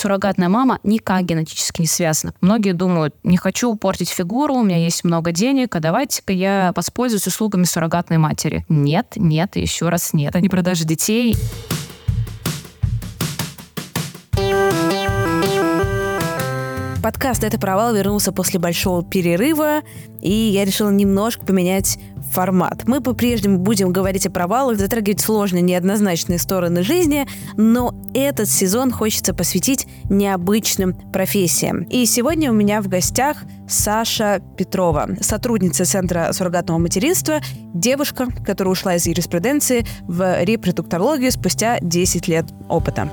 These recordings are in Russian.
суррогатная мама никак генетически не связана. Многие думают, не хочу портить фигуру, у меня есть много денег, а давайте-ка я воспользуюсь услугами суррогатной матери. Нет, нет еще раз нет. Они продажи детей. Подкаст «Это провал» вернулся после большого перерыва, и я решила немножко поменять формат. Мы по-прежнему будем говорить о провалах, затрагивать сложные, неоднозначные стороны жизни, но этот сезон хочется посвятить необычным профессиям. И сегодня у меня в гостях Саша Петрова, сотрудница Центра суррогатного материнства, девушка, которая ушла из юриспруденции в репродуктологию спустя 10 лет опыта.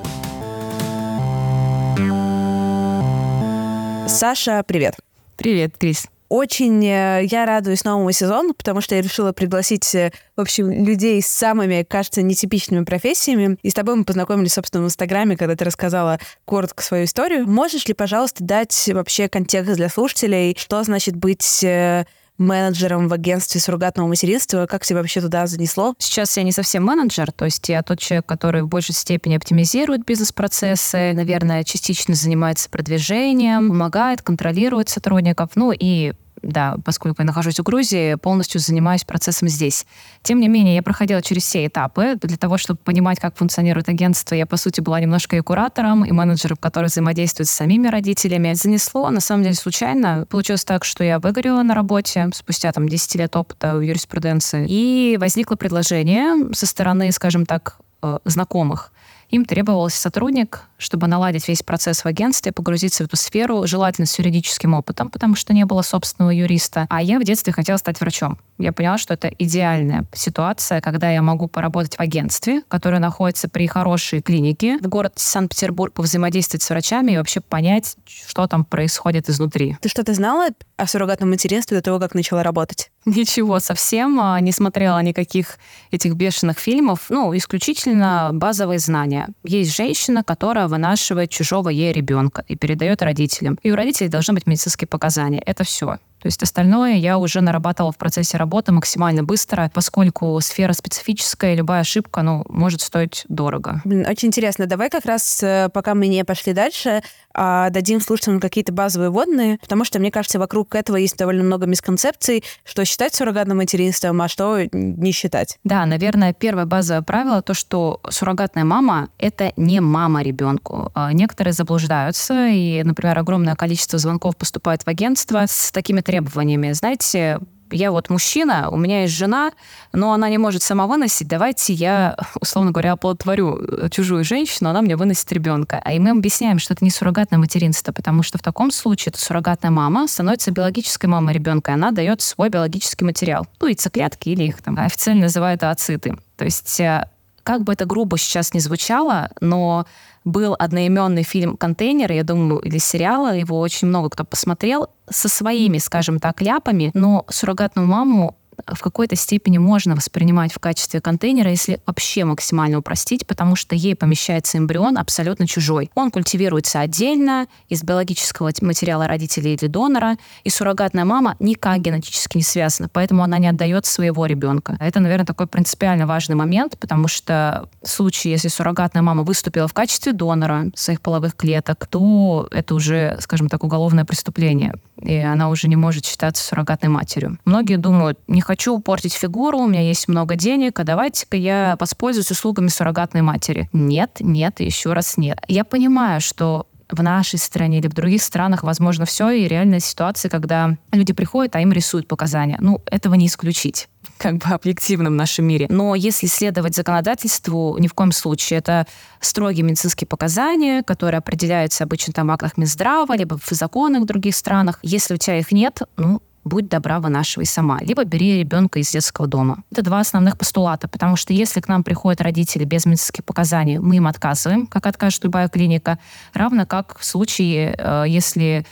Саша, привет. Привет, Крис. Очень э, я радуюсь новому сезону, потому что я решила пригласить, э, в общем, людей с самыми, кажется, нетипичными профессиями. И с тобой мы познакомились, собственно, в Инстаграме, когда ты рассказала коротко свою историю. Можешь ли, пожалуйста, дать вообще контекст для слушателей, что значит быть э, менеджером в агентстве суррогатного материнства. Как тебя вообще туда занесло? Сейчас я не совсем менеджер, то есть я тот человек, который в большей степени оптимизирует бизнес-процессы, наверное, частично занимается продвижением, помогает, контролирует сотрудников, ну и да, поскольку я нахожусь в Грузии, полностью занимаюсь процессом здесь. Тем не менее, я проходила через все этапы. Для того, чтобы понимать, как функционирует агентство, я, по сути, была немножко и куратором, и менеджером, который взаимодействует с самими родителями. Занесло, на самом деле, случайно. Получилось так, что я выгорела на работе спустя там 10 лет опыта в юриспруденции. И возникло предложение со стороны, скажем так, э, знакомых им требовался сотрудник, чтобы наладить весь процесс в агентстве, погрузиться в эту сферу, желательно с юридическим опытом, потому что не было собственного юриста. А я в детстве хотела стать врачом. Я поняла, что это идеальная ситуация, когда я могу поработать в агентстве, которое находится при хорошей клинике, в город Санкт-Петербург, повзаимодействовать с врачами и вообще понять, что там происходит изнутри. Ты что-то знала о суррогатном материнстве до того, как начала работать? Ничего совсем. А, не смотрела никаких этих бешеных фильмов. Ну, исключительно базовые знания. Есть женщина, которая вынашивает чужого ей ребенка и передает родителям. И у родителей должны быть медицинские показания. Это все. То есть остальное я уже нарабатывала в процессе работы максимально быстро, поскольку сфера специфическая, любая ошибка, ну, может стоить дорого. Блин, очень интересно. Давай как раз, э, пока мы не пошли дальше, а, дадим слушателям какие-то базовые водные, потому что, мне кажется, вокруг этого есть довольно много мисконцепций, что считать суррогатным материнством, а что не считать. Да, наверное, первое базовое правило то, что суррогатная мама — это не мама ребенку. А некоторые заблуждаются, и, например, огромное количество звонков поступает в агентство с такими требованиями. Знаете, я вот мужчина, у меня есть жена, но она не может сама выносить, давайте я, условно говоря, оплодотворю э, чужую женщину, она мне выносит ребенка. А и мы объясняем, что это не суррогатное материнство, потому что в таком случае это суррогатная мама становится биологической мамой ребенка, и она дает свой биологический материал. Ну, яйцеклетки или их там официально называют ацеты. То есть э, как бы это грубо сейчас не звучало, но был одноименный фильм «Контейнер», я думаю, или сериал, его очень много кто посмотрел, со своими, скажем так, ляпами, но суррогатную маму в какой-то степени можно воспринимать в качестве контейнера, если вообще максимально упростить, потому что ей помещается эмбрион абсолютно чужой. Он культивируется отдельно из биологического материала родителей или донора, и суррогатная мама никак генетически не связана, поэтому она не отдает своего ребенка. Это, наверное, такой принципиально важный момент, потому что в случае, если суррогатная мама выступила в качестве донора своих половых клеток, то это уже, скажем так, уголовное преступление, и она уже не может считаться суррогатной матерью. Многие думают, не хочу портить фигуру, у меня есть много денег, а давайте-ка я воспользуюсь услугами суррогатной матери. Нет, нет и еще раз нет. Я понимаю, что в нашей стране или в других странах возможно все, и реальная ситуация, когда люди приходят, а им рисуют показания. Ну, этого не исключить как бы объективно в нашем мире. Но если следовать законодательству, ни в коем случае. Это строгие медицинские показания, которые определяются обычно там в актах Минздрава, либо в законах в других странах. Если у тебя их нет, ну, будь добра, вынашивай сама, либо бери ребенка из детского дома. Это два основных постулата, потому что если к нам приходят родители без медицинских показаний, мы им отказываем, как откажет любая клиника, равно как в случае, э, если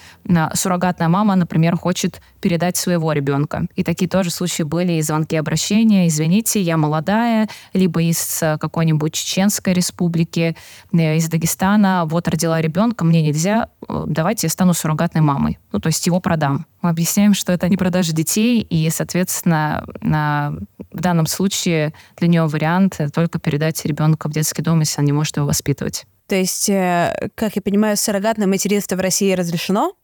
суррогатная мама, например, хочет передать своего ребенка. И такие тоже случаи были и звонки обращения, извините, я молодая, либо из э, какой-нибудь Чеченской республики, э, из Дагестана, вот родила ребенка, мне нельзя, давайте я стану суррогатной мамой. Ну, то есть его продам. Мы объясняем, что это не продажа детей, и, соответственно, на, в данном случае для нее вариант только передать ребенка в детский дом, если она не может его воспитывать. То есть, э, как я понимаю, суррогатное материнство в России разрешено,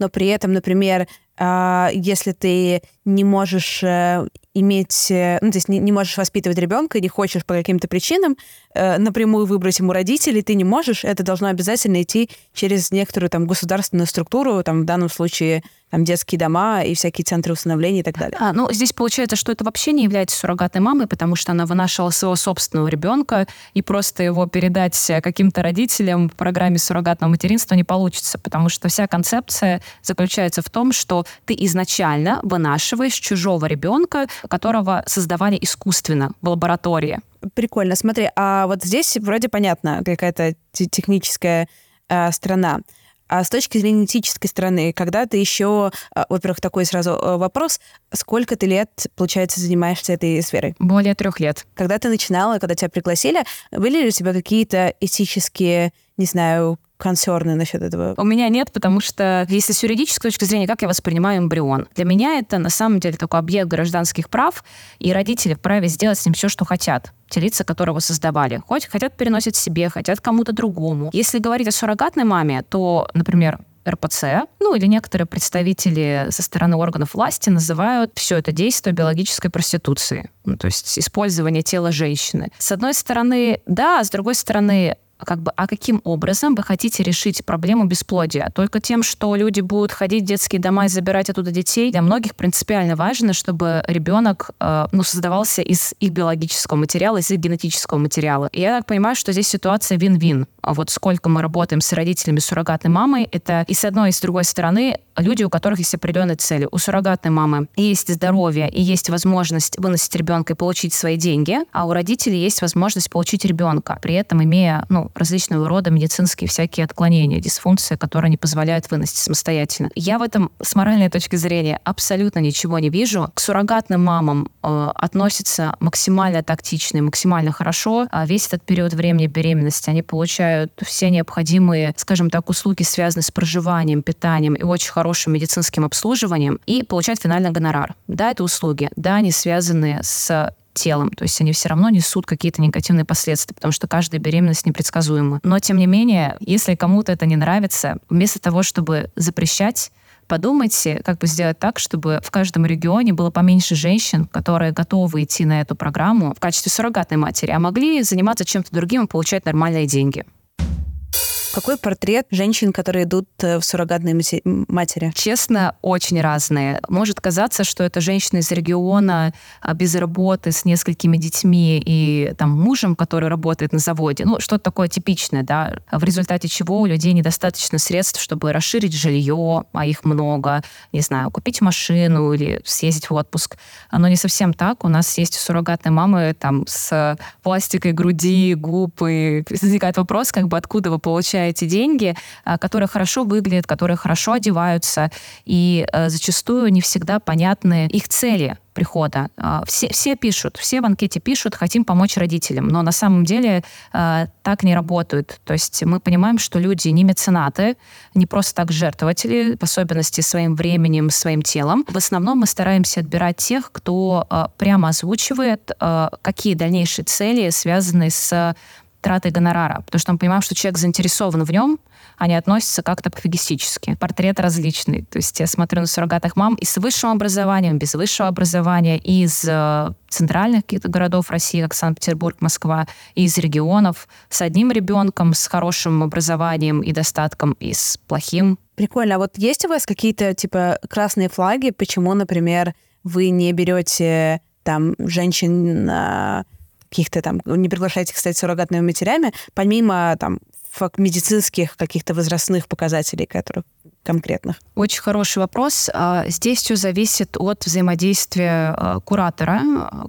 но при этом, например, а, если ты не можешь э, иметь, э, ну, то есть не, не можешь воспитывать ребенка, не хочешь по каким-то причинам э, напрямую выбрать ему родителей, ты не можешь, это должно обязательно идти через некоторую там государственную структуру, там в данном случае там детские дома и всякие центры усыновления и так далее. А, ну, здесь получается, что это вообще не является суррогатной мамой, потому что она вынашивала своего собственного ребенка, и просто его передать каким-то родителям в программе суррогатного материнства не получится, потому что вся концепция заключается в том, что ты изначально вынашиваешь чужого ребенка, которого создавали искусственно в лаборатории. Прикольно. Смотри, а вот здесь вроде понятно какая-то техническая э, сторона. А с точки зрения этической стороны, когда ты еще, а, во-первых, такой сразу э, вопрос, сколько ты лет, получается, занимаешься этой сферой? Более трех лет. Когда ты начинала, когда тебя пригласили, были ли у тебя какие-то этические, не знаю, консерны насчет этого? У меня нет, потому что если с юридической точки зрения, как я воспринимаю эмбрион? Для меня это на самом деле такой объект гражданских прав, и родители вправе сделать с ним все, что хотят те лица, которого создавали. Хоть хотят переносить себе, хотят кому-то другому. Если говорить о суррогатной маме, то, например, РПЦ, ну или некоторые представители со стороны органов власти называют все это действие биологической проституцией, ну, то есть использование тела женщины. С одной стороны, да, с другой стороны, как бы, а каким образом вы хотите решить проблему бесплодия? Только тем, что люди будут ходить в детские дома и забирать оттуда детей? Для многих принципиально важно, чтобы ребенок э, ну, создавался из их биологического материала, из их генетического материала. И я так понимаю, что здесь ситуация вин-вин. А вот сколько мы работаем с родителями суррогатной мамой, это и с одной, и с другой стороны люди, у которых есть определенные цели. У суррогатной мамы есть здоровье и есть возможность выносить ребенка и получить свои деньги, а у родителей есть возможность получить ребенка, при этом имея ну, различного рода медицинские всякие отклонения, дисфункции, которые не позволяют выносить самостоятельно. Я в этом с моральной точки зрения абсолютно ничего не вижу. К суррогатным мамам э, относятся максимально тактично и максимально хорошо. А весь этот период времени беременности они получают все необходимые, скажем так, услуги, связанные с проживанием, питанием и очень хорошим медицинским обслуживанием, и получают финальный гонорар. Да, это услуги, да, они связаны с телом. То есть они все равно несут какие-то негативные последствия, потому что каждая беременность непредсказуема. Но, тем не менее, если кому-то это не нравится, вместо того, чтобы запрещать, подумайте, как бы сделать так, чтобы в каждом регионе было поменьше женщин, которые готовы идти на эту программу в качестве суррогатной матери, а могли заниматься чем-то другим и получать нормальные деньги. Какой портрет женщин, которые идут э, в суррогатной матери? Честно, очень разные. Может казаться, что это женщина из региона а, без работы, с несколькими детьми и там мужем, который работает на заводе. Ну, что-то такое типичное, да, в результате чего у людей недостаточно средств, чтобы расширить жилье, а их много, не знаю, купить машину или съездить в отпуск. Оно не совсем так. У нас есть суррогатные мамы там с пластикой груди, губ, и возникает вопрос, как бы откуда вы получаете получаете деньги, а, которые хорошо выглядят, которые хорошо одеваются, и э, зачастую не всегда понятны их цели прихода. А, все, все пишут, все в анкете пишут, хотим помочь родителям, но на самом деле э, так не работают. То есть мы понимаем, что люди не меценаты, не просто так жертвователи, в особенности своим временем, своим телом. В основном мы стараемся отбирать тех, кто э, прямо озвучивает, э, какие дальнейшие цели связаны с тратой гонорара, потому что мы понимаем, что человек заинтересован в нем, они относятся как-то пофигистически. Портрет различный. То есть я смотрю на суррогатных мам и с высшим образованием, без высшего образования, и из э, центральных каких-то городов России, как Санкт-Петербург, Москва, и из регионов, с одним ребенком, с хорошим образованием и достатком, и с плохим. Прикольно. А вот есть у вас какие-то, типа, красные флаги, почему, например, вы не берете там женщин каких-то там, не приглашаете, кстати, суррогатными матерями, помимо там медицинских каких-то возрастных показателей, которых конкретных? Очень хороший вопрос. А, здесь все зависит от взаимодействия а, куратора,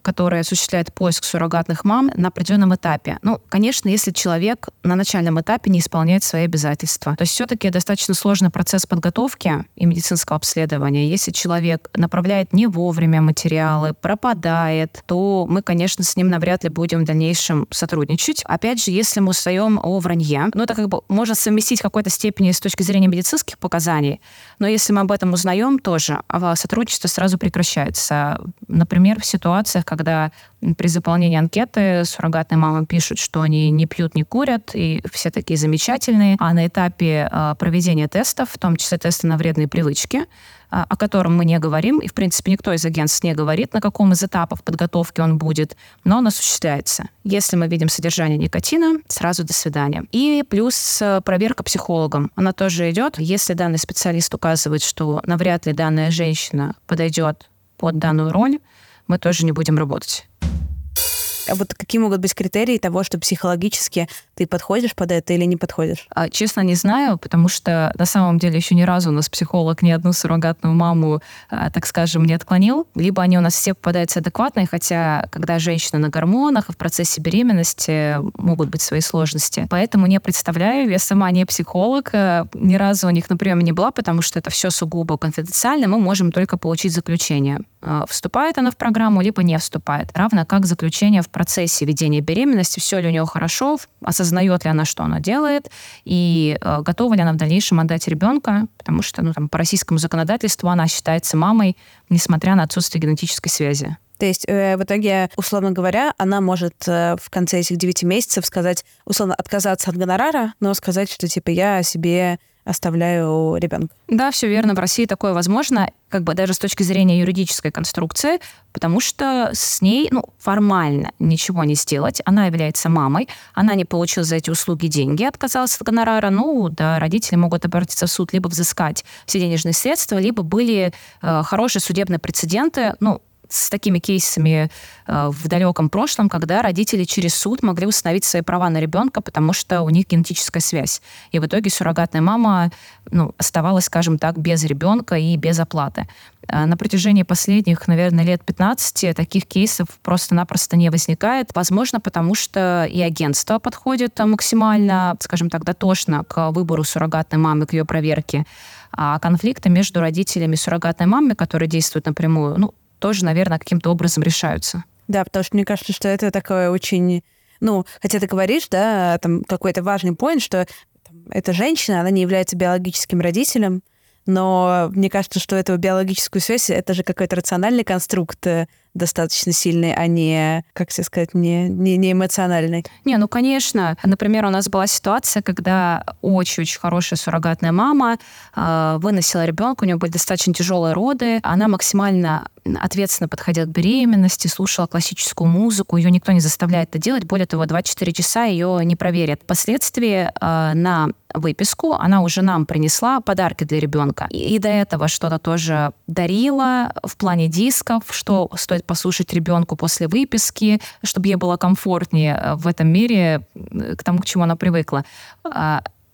который осуществляет поиск суррогатных мам на определенном этапе. Ну, конечно, если человек на начальном этапе не исполняет свои обязательства. То есть все-таки достаточно сложный процесс подготовки и медицинского обследования. Если человек направляет не вовремя материалы, пропадает, то мы, конечно, с ним навряд ли будем в дальнейшем сотрудничать. Опять же, если мы устаем о вранье, ну, это как бы можно совместить в какой-то степени с точки зрения медицинских показателей, показаний. Но если мы об этом узнаем тоже, а сотрудничество сразу прекращается. Например, в ситуациях, когда При заполнении анкеты суррогатные мамы пишут, что они не пьют, не курят, и все такие замечательные. А на этапе э, проведения тестов, в том числе тесты на вредные привычки, а, о котором мы не говорим, и, в принципе, никто из агентств не говорит, на каком из этапов подготовки он будет, но он осуществляется. Если мы видим содержание никотина, сразу до свидания. И плюс э, проверка психологом. Она тоже идет. Если данный специалист указывает, что навряд ли данная женщина подойдет под данную роль, мы тоже не будем работать. А вот какие могут быть критерии того, что психологически ты подходишь под это или не подходишь? А, честно, не знаю, потому что на самом деле еще ни разу у нас психолог ни одну суррогатную маму, а, так скажем, не отклонил. Либо они у нас все попадаются адекватные, хотя когда женщина на гормонах, и в процессе беременности могут быть свои сложности. Поэтому не представляю, я сама не психолог, а, ни разу у них на приеме не была, потому что это все сугубо конфиденциально, мы можем только получить заключение. А, вступает она в программу, либо не вступает. Равно как заключение в процессе ведения беременности, все ли у нее хорошо, осознает ли она, что она делает, и э, готова ли она в дальнейшем отдать ребенка, потому что ну, там, по российскому законодательству она считается мамой, несмотря на отсутствие генетической связи. То есть э, в итоге, условно говоря, она может э, в конце этих 9 месяцев сказать, условно, отказаться от гонорара, но сказать, что типа я себе оставляю ребенка. Да, все верно. В России такое возможно, как бы даже с точки зрения юридической конструкции, потому что с ней ну, формально ничего не сделать. Она является мамой, она не получила за эти услуги деньги, отказалась от гонорара. Ну, да, родители могут обратиться в суд, либо взыскать все денежные средства, либо были э, хорошие судебные прецеденты, ну, с такими кейсами э, в далеком прошлом, когда родители через суд могли установить свои права на ребенка, потому что у них генетическая связь. И в итоге суррогатная мама ну, оставалась, скажем так, без ребенка и без оплаты. А на протяжении последних, наверное, лет 15 таких кейсов просто-напросто не возникает. Возможно, потому что и агентство подходит максимально, скажем так, дотошно к выбору суррогатной мамы, к ее проверке. А конфликты между родителями и суррогатной мамой, которые действуют напрямую, ну, тоже, наверное, каким-то образом решаются. Да, потому что мне кажется, что это такое очень... Ну, хотя ты говоришь, да, там какой-то важный поинт, что там, эта женщина, она не является биологическим родителем, но мне кажется, что эту биологическую связь, это же какой-то рациональный конструкт, э, достаточно сильный, а не, как тебе сказать, не, не, не эмоциональный. Не, ну, конечно. Например, у нас была ситуация, когда очень-очень хорошая суррогатная мама э, выносила ребенка, у нее были достаточно тяжелые роды, она максимально ответственно подходила к беременности, слушала классическую музыку, ее никто не заставляет это делать, более того, 24 часа ее не проверят. Впоследствии э, на выписку она уже нам принесла подарки для ребенка. И, и до этого что-то тоже дарила в плане дисков, что стоит послушать ребенку после выписки, чтобы ей было комфортнее э, в этом мире, к тому, к чему она привыкла.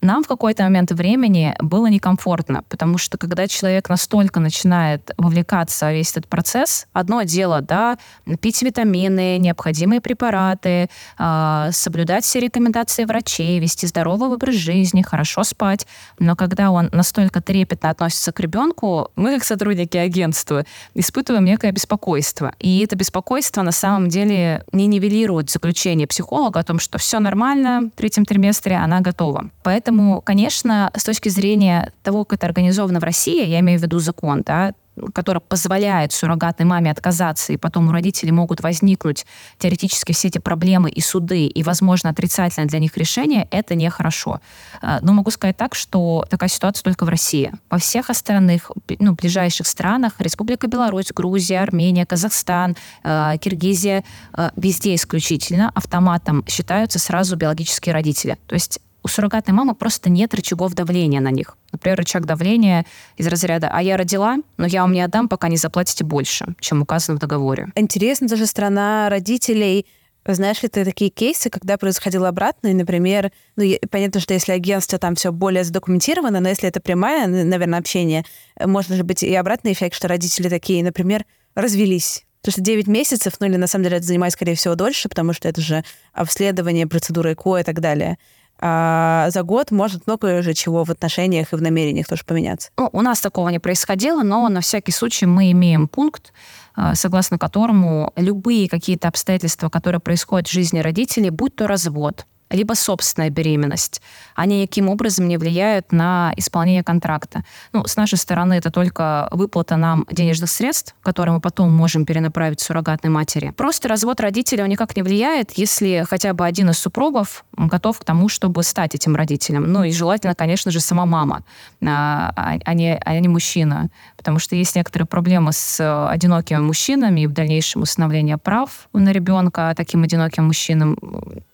Нам в какой-то момент времени было некомфортно, потому что когда человек настолько начинает вовлекаться в весь этот процесс, одно дело, да, пить витамины, необходимые препараты, э, соблюдать все рекомендации врачей, вести здоровый образ жизни, хорошо спать, но когда он настолько трепетно относится к ребенку, мы, как сотрудники агентства, испытываем некое беспокойство. И это беспокойство на самом деле не нивелирует заключение психолога о том, что все нормально, в третьем триместре она готова. Поэтому Поэтому, конечно, с точки зрения того, как это организовано в России, я имею в виду закон, да, который позволяет суррогатной маме отказаться, и потом у родителей могут возникнуть теоретически все эти проблемы и суды, и, возможно, отрицательное для них решение, это нехорошо. А, но могу сказать так, что такая ситуация только в России. Во всех остальных, ну, ближайших странах, Республика Беларусь, Грузия, Армения, Казахстан, а, Киргизия, а, везде исключительно автоматом считаются сразу биологические родители. То есть у суррогатной мамы просто нет рычагов давления на них. Например, рычаг давления из разряда «а я родила, но я вам не отдам, пока не заплатите больше, чем указано в договоре». Интересно даже страна родителей. Знаешь ли ты такие кейсы, когда происходило обратно, и, например, ну, понятно, что если агентство там все более задокументировано, но если это прямое, наверное, общение, может же быть и обратный эффект, что родители такие, например, развелись, Потому что 9 месяцев, ну или на самом деле это занимает, скорее всего, дольше, потому что это же обследование, процедура ЭКО и так далее а за год может много же чего в отношениях и в намерениях тоже поменяться. Ну, у нас такого не происходило, но на всякий случай мы имеем пункт, а, согласно которому любые какие-то обстоятельства, которые происходят в жизни родителей, будь то развод, либо собственная беременность. Они никаким образом не влияют на исполнение контракта. Ну, с нашей стороны это только выплата нам денежных средств, которые мы потом можем перенаправить суррогатной матери. Просто развод родителей он никак не влияет, если хотя бы один из супругов готов к тому, чтобы стать этим родителем. Ну и желательно, конечно же, сама мама, а, а, а, не, а не мужчина. Потому что есть некоторые проблемы с одинокими мужчинами и в дальнейшем установление прав на ребенка таким одиноким мужчинам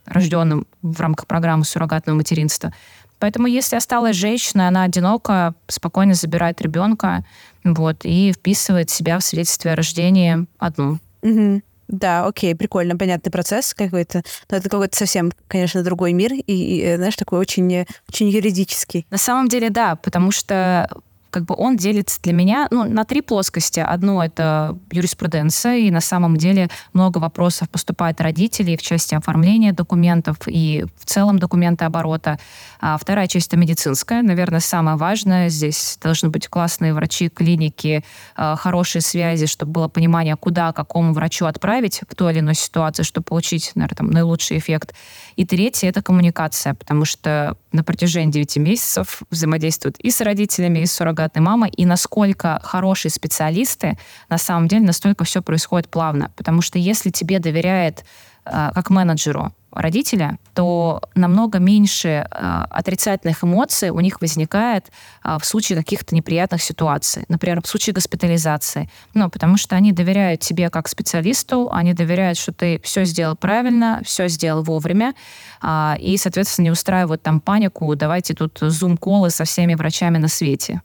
рожденным в рамках программы суррогатного материнства. Поэтому если осталась женщина, она одинока, спокойно забирает ребенка вот, и вписывает себя в свидетельстве о рождении одну. Угу. Да, окей, прикольно, понятный процесс какой-то. Но это какой-то совсем, конечно, другой мир и, и знаешь, такой очень, очень юридический. На самом деле, да, потому что как бы он делится для меня ну, на три плоскости. Одно — это юриспруденция, и на самом деле много вопросов поступает родителей в части оформления документов и в целом документа оборота. А вторая часть — это медицинская. Наверное, самое важное. Здесь должны быть классные врачи, клиники, а, хорошие связи, чтобы было понимание, куда, какому врачу отправить в той или иной ситуации, чтобы получить, наверное, там, наилучший эффект. И третье — это коммуникация, потому что на протяжении 9 месяцев взаимодействуют и с родителями, и с суррогатной мамой, и насколько хорошие специалисты, на самом деле настолько все происходит плавно. Потому что если тебе доверяет э, как менеджеру родителя, то намного меньше э, отрицательных эмоций у них возникает э, в случае каких-то неприятных ситуаций. Например, в случае госпитализации. Ну, потому что они доверяют тебе как специалисту, они доверяют, что ты все сделал правильно, все сделал вовремя, э, и, соответственно, не устраивают там панику, давайте тут зум-колы со всеми врачами на свете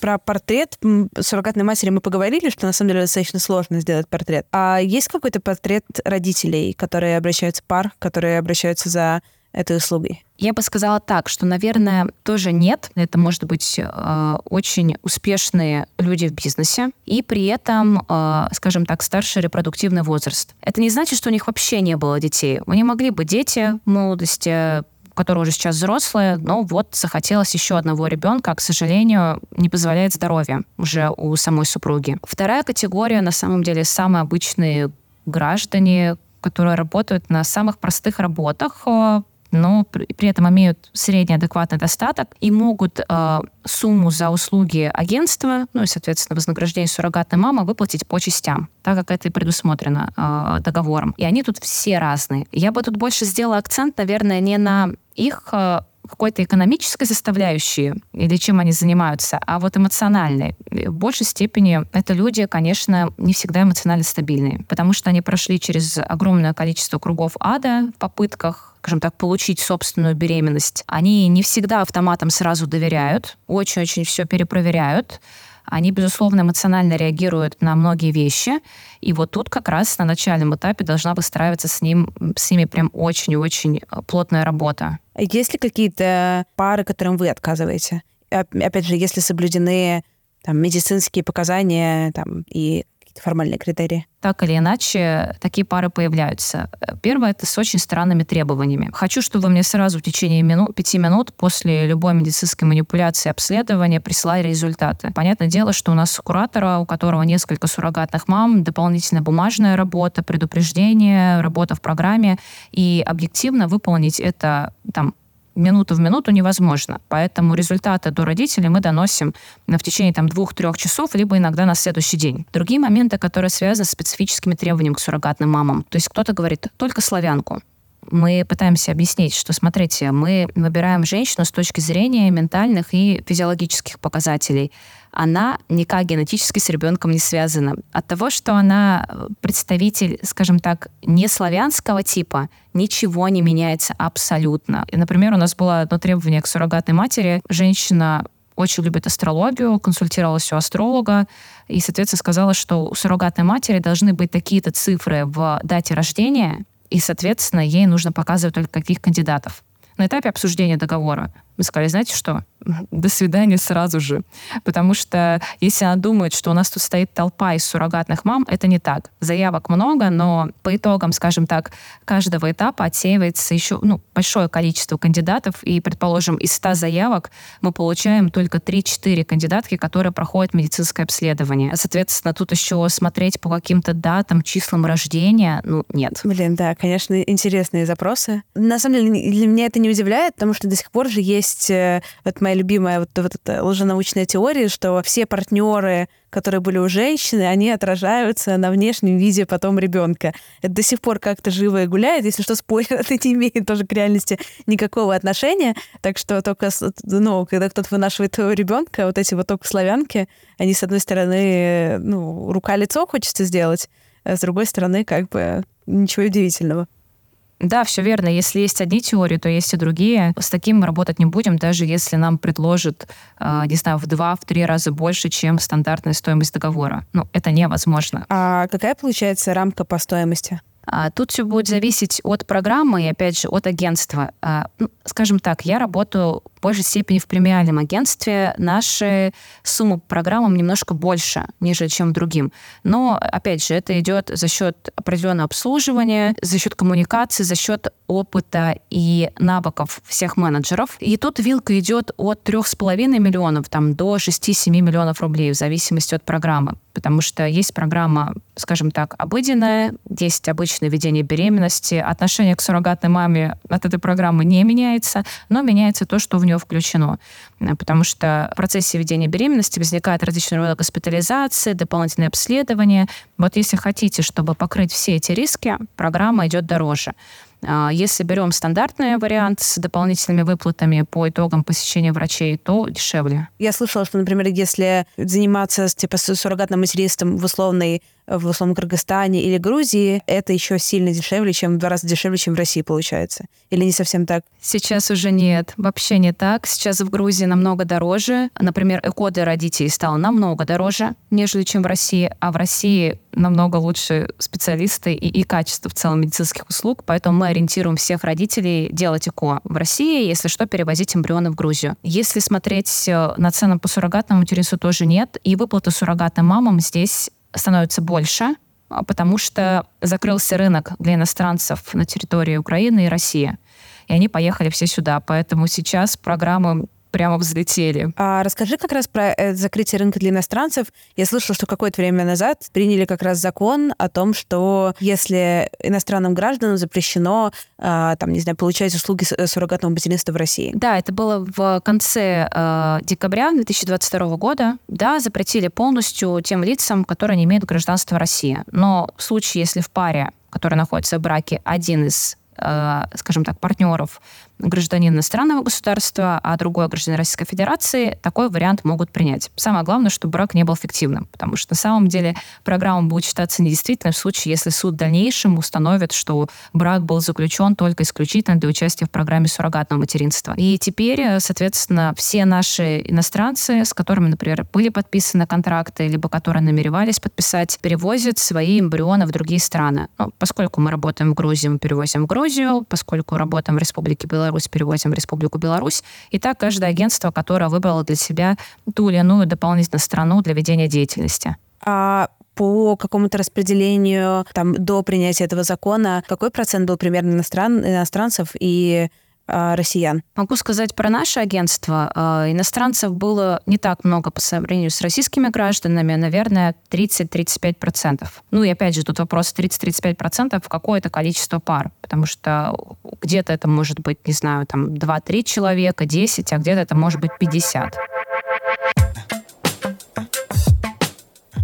про портрет суррогатной матери мы поговорили, что на самом деле достаточно сложно сделать портрет. А есть какой-то портрет родителей, которые обращаются пар, которые обращаются за этой услугой? Я бы сказала так, что, наверное, тоже нет. Это может быть э, очень успешные люди в бизнесе и при этом, э, скажем так, старший репродуктивный возраст. Это не значит, что у них вообще не было детей. У них могли быть дети в молодости, которая уже сейчас взрослая, но вот захотелось еще одного ребенка, а, к сожалению, не позволяет здоровье уже у самой супруги. Вторая категория, на самом деле, самые обычные граждане, которые работают на самых простых работах, а, но при, этом имеют средний адекватный достаток и могут э, сумму за услуги агентства, ну и, соответственно, вознаграждение суррогатной мамы выплатить по частям, так как это и предусмотрено э, договором. И они тут все разные. Я бы тут больше сделала акцент, наверное, не на их э, какой-то экономической составляющей или чем они занимаются, а вот эмоциональной. В большей степени это люди, конечно, не всегда эмоционально стабильные, потому что они прошли через огромное количество кругов ада в попытках скажем так, получить собственную беременность. Они не всегда автоматом сразу доверяют, очень-очень все перепроверяют. Они, безусловно, эмоционально реагируют на многие вещи. И вот тут как раз на начальном этапе должна выстраиваться с, ним, с ними прям очень-очень э, плотная работа. Есть ли какие-то пары, которым вы отказываете? Опять же, если соблюдены там, медицинские показания там, и какие-то формальные критерии? Так или иначе, такие пары появляются. Первое — это с очень странными требованиями. Хочу, чтобы вы мне сразу в течение минут, пяти минут после любой медицинской манипуляции обследования прислали результаты. Понятное дело, что у нас куратора, у которого несколько суррогатных мам, дополнительная бумажная работа, предупреждение, работа в программе, и объективно выполнить это там минуту в минуту невозможно. Поэтому результаты до родителей мы доносим в течение там, двух-трех часов, либо иногда на следующий день. Другие моменты, которые связаны с специфическими требованиями к суррогатным мамам. То есть кто-то говорит только славянку, мы пытаемся объяснить, что, смотрите, мы выбираем женщину с точки зрения ментальных и физиологических показателей. Она никак генетически с ребенком не связана. От того, что она представитель, скажем так, не славянского типа, ничего не меняется абсолютно. И, например, у нас было одно требование к суррогатной матери. Женщина очень любит астрологию, консультировалась у астролога и, соответственно, сказала, что у суррогатной матери должны быть такие-то цифры в дате рождения, и, соответственно, ей нужно показывать только каких кандидатов. На этапе обсуждения договора Мы сказали, знаете что, до свидания сразу же. Потому что если она думает, что у нас тут стоит толпа из суррогатных мам, это не так. Заявок много, но по итогам, скажем так, каждого этапа отсеивается еще ну, большое количество кандидатов. И, предположим, из 100 заявок мы получаем только 3-4 кандидатки, которые проходят медицинское обследование. Соответственно, тут еще смотреть по каким-то датам, числам рождения, ну, нет. Блин, да, конечно, интересные запросы. На самом деле, для меня это не удивляет, потому что до сих пор же есть э, вот моя любимая вот, вот эта лженаучная теория, что все партнеры, которые были у женщины, они отражаются на внешнем виде потом ребенка. Это до сих пор как-то живо и гуляет. Если что, спойлер, это не имеет тоже к реальности никакого отношения. Так что только, ну, когда кто-то вынашивает ребенка, вот эти вот только славянки, они, с одной стороны, ну, рука-лицо хочется сделать, а с другой стороны, как бы ничего удивительного. Да, все верно. Если есть одни теории, то есть и другие. С таким мы работать не будем, даже если нам предложат, э, не знаю, в два, в три раза больше, чем стандартная стоимость договора. Ну, это невозможно. А какая получается рамка по стоимости? А, тут все будет зависеть от программы и, опять же, от агентства. А, ну, скажем так, я работаю в большей степени в премиальном агентстве. Наши суммы программам немножко больше, нежели чем другим. Но, опять же, это идет за счет определенного обслуживания, за счет коммуникации, за счет опыта и навыков всех менеджеров. И тут вилка идет от 3,5 миллионов там, до 6-7 миллионов рублей в зависимости от программы. Потому что есть программа, скажем так, обыденная, есть обычное ведение беременности. Отношение к суррогатной маме от этой программы не меняется, но меняется то, что в нее включено. Потому что в процессе ведения беременности возникает различные рода госпитализации, дополнительные обследования. Вот если хотите, чтобы покрыть все эти риски, программа идет дороже. А, если берем стандартный вариант с дополнительными выплатами по итогам посещения врачей, то дешевле. Я слышала, что, например, если заниматься типа суррогатным материнством в условной в условном Кыргызстане или Грузии, это еще сильно дешевле, чем в два раза дешевле, чем в России получается. Или не совсем так? Сейчас уже нет. Вообще не так. Сейчас в Грузии намного дороже. Например, ЭКО для родителей стало намного дороже, нежели чем в России. А в России намного лучше специалисты и, и качество в целом медицинских услуг. Поэтому мы ориентируем всех родителей делать ЭКО в России, если что, перевозить эмбрионы в Грузию. Если смотреть э, на цены по суррогатному материнству, тоже нет. И выплаты суррогатным мамам здесь становится больше, а, потому что закрылся рынок для иностранцев на территории Украины и России. И они поехали все сюда. Поэтому сейчас программы прямо взлетели. А расскажи как раз про э, закрытие рынка для иностранцев. Я слышала, что какое-то время назад приняли как раз закон о том, что если иностранным гражданам запрещено, э, там, не знаю, получать услуги э, суррогатного материнства в России. Да, это было в конце э, декабря 2022 года. Да, запретили полностью тем лицам, которые не имеют гражданства России. Но в случае, если в паре, который находится в браке, один из э, скажем так, партнеров гражданин иностранного государства, а другой гражданин Российской Федерации, такой вариант могут принять. Самое главное, чтобы брак не был фиктивным, потому что на самом деле программа будет считаться недействительной в случае, если суд в дальнейшем установит, что брак был заключен только исключительно для участия в программе суррогатного материнства. И теперь, соответственно, все наши иностранцы, с которыми, например, были подписаны контракты, либо которые намеревались подписать, перевозят свои эмбрионы в другие страны. Ну, поскольку мы работаем в Грузии, мы перевозим в Грузию, поскольку работаем в Республике Беларусь, Беларусь переводим в Республику Беларусь. И так каждое агентство, которое выбрало для себя ту или иную дополнительную страну для ведения деятельности. А по какому-то распределению там, до принятия этого закона, какой процент был примерно иностран, иностранцев и россиян? Могу сказать про наше агентство. А, иностранцев было не так много по сравнению с российскими гражданами, наверное, 30-35%. Ну и опять же, тут вопрос 30-35% какое-то количество пар, потому что где-то это может быть, не знаю, там 2-3 человека, 10, а где-то это может быть 50.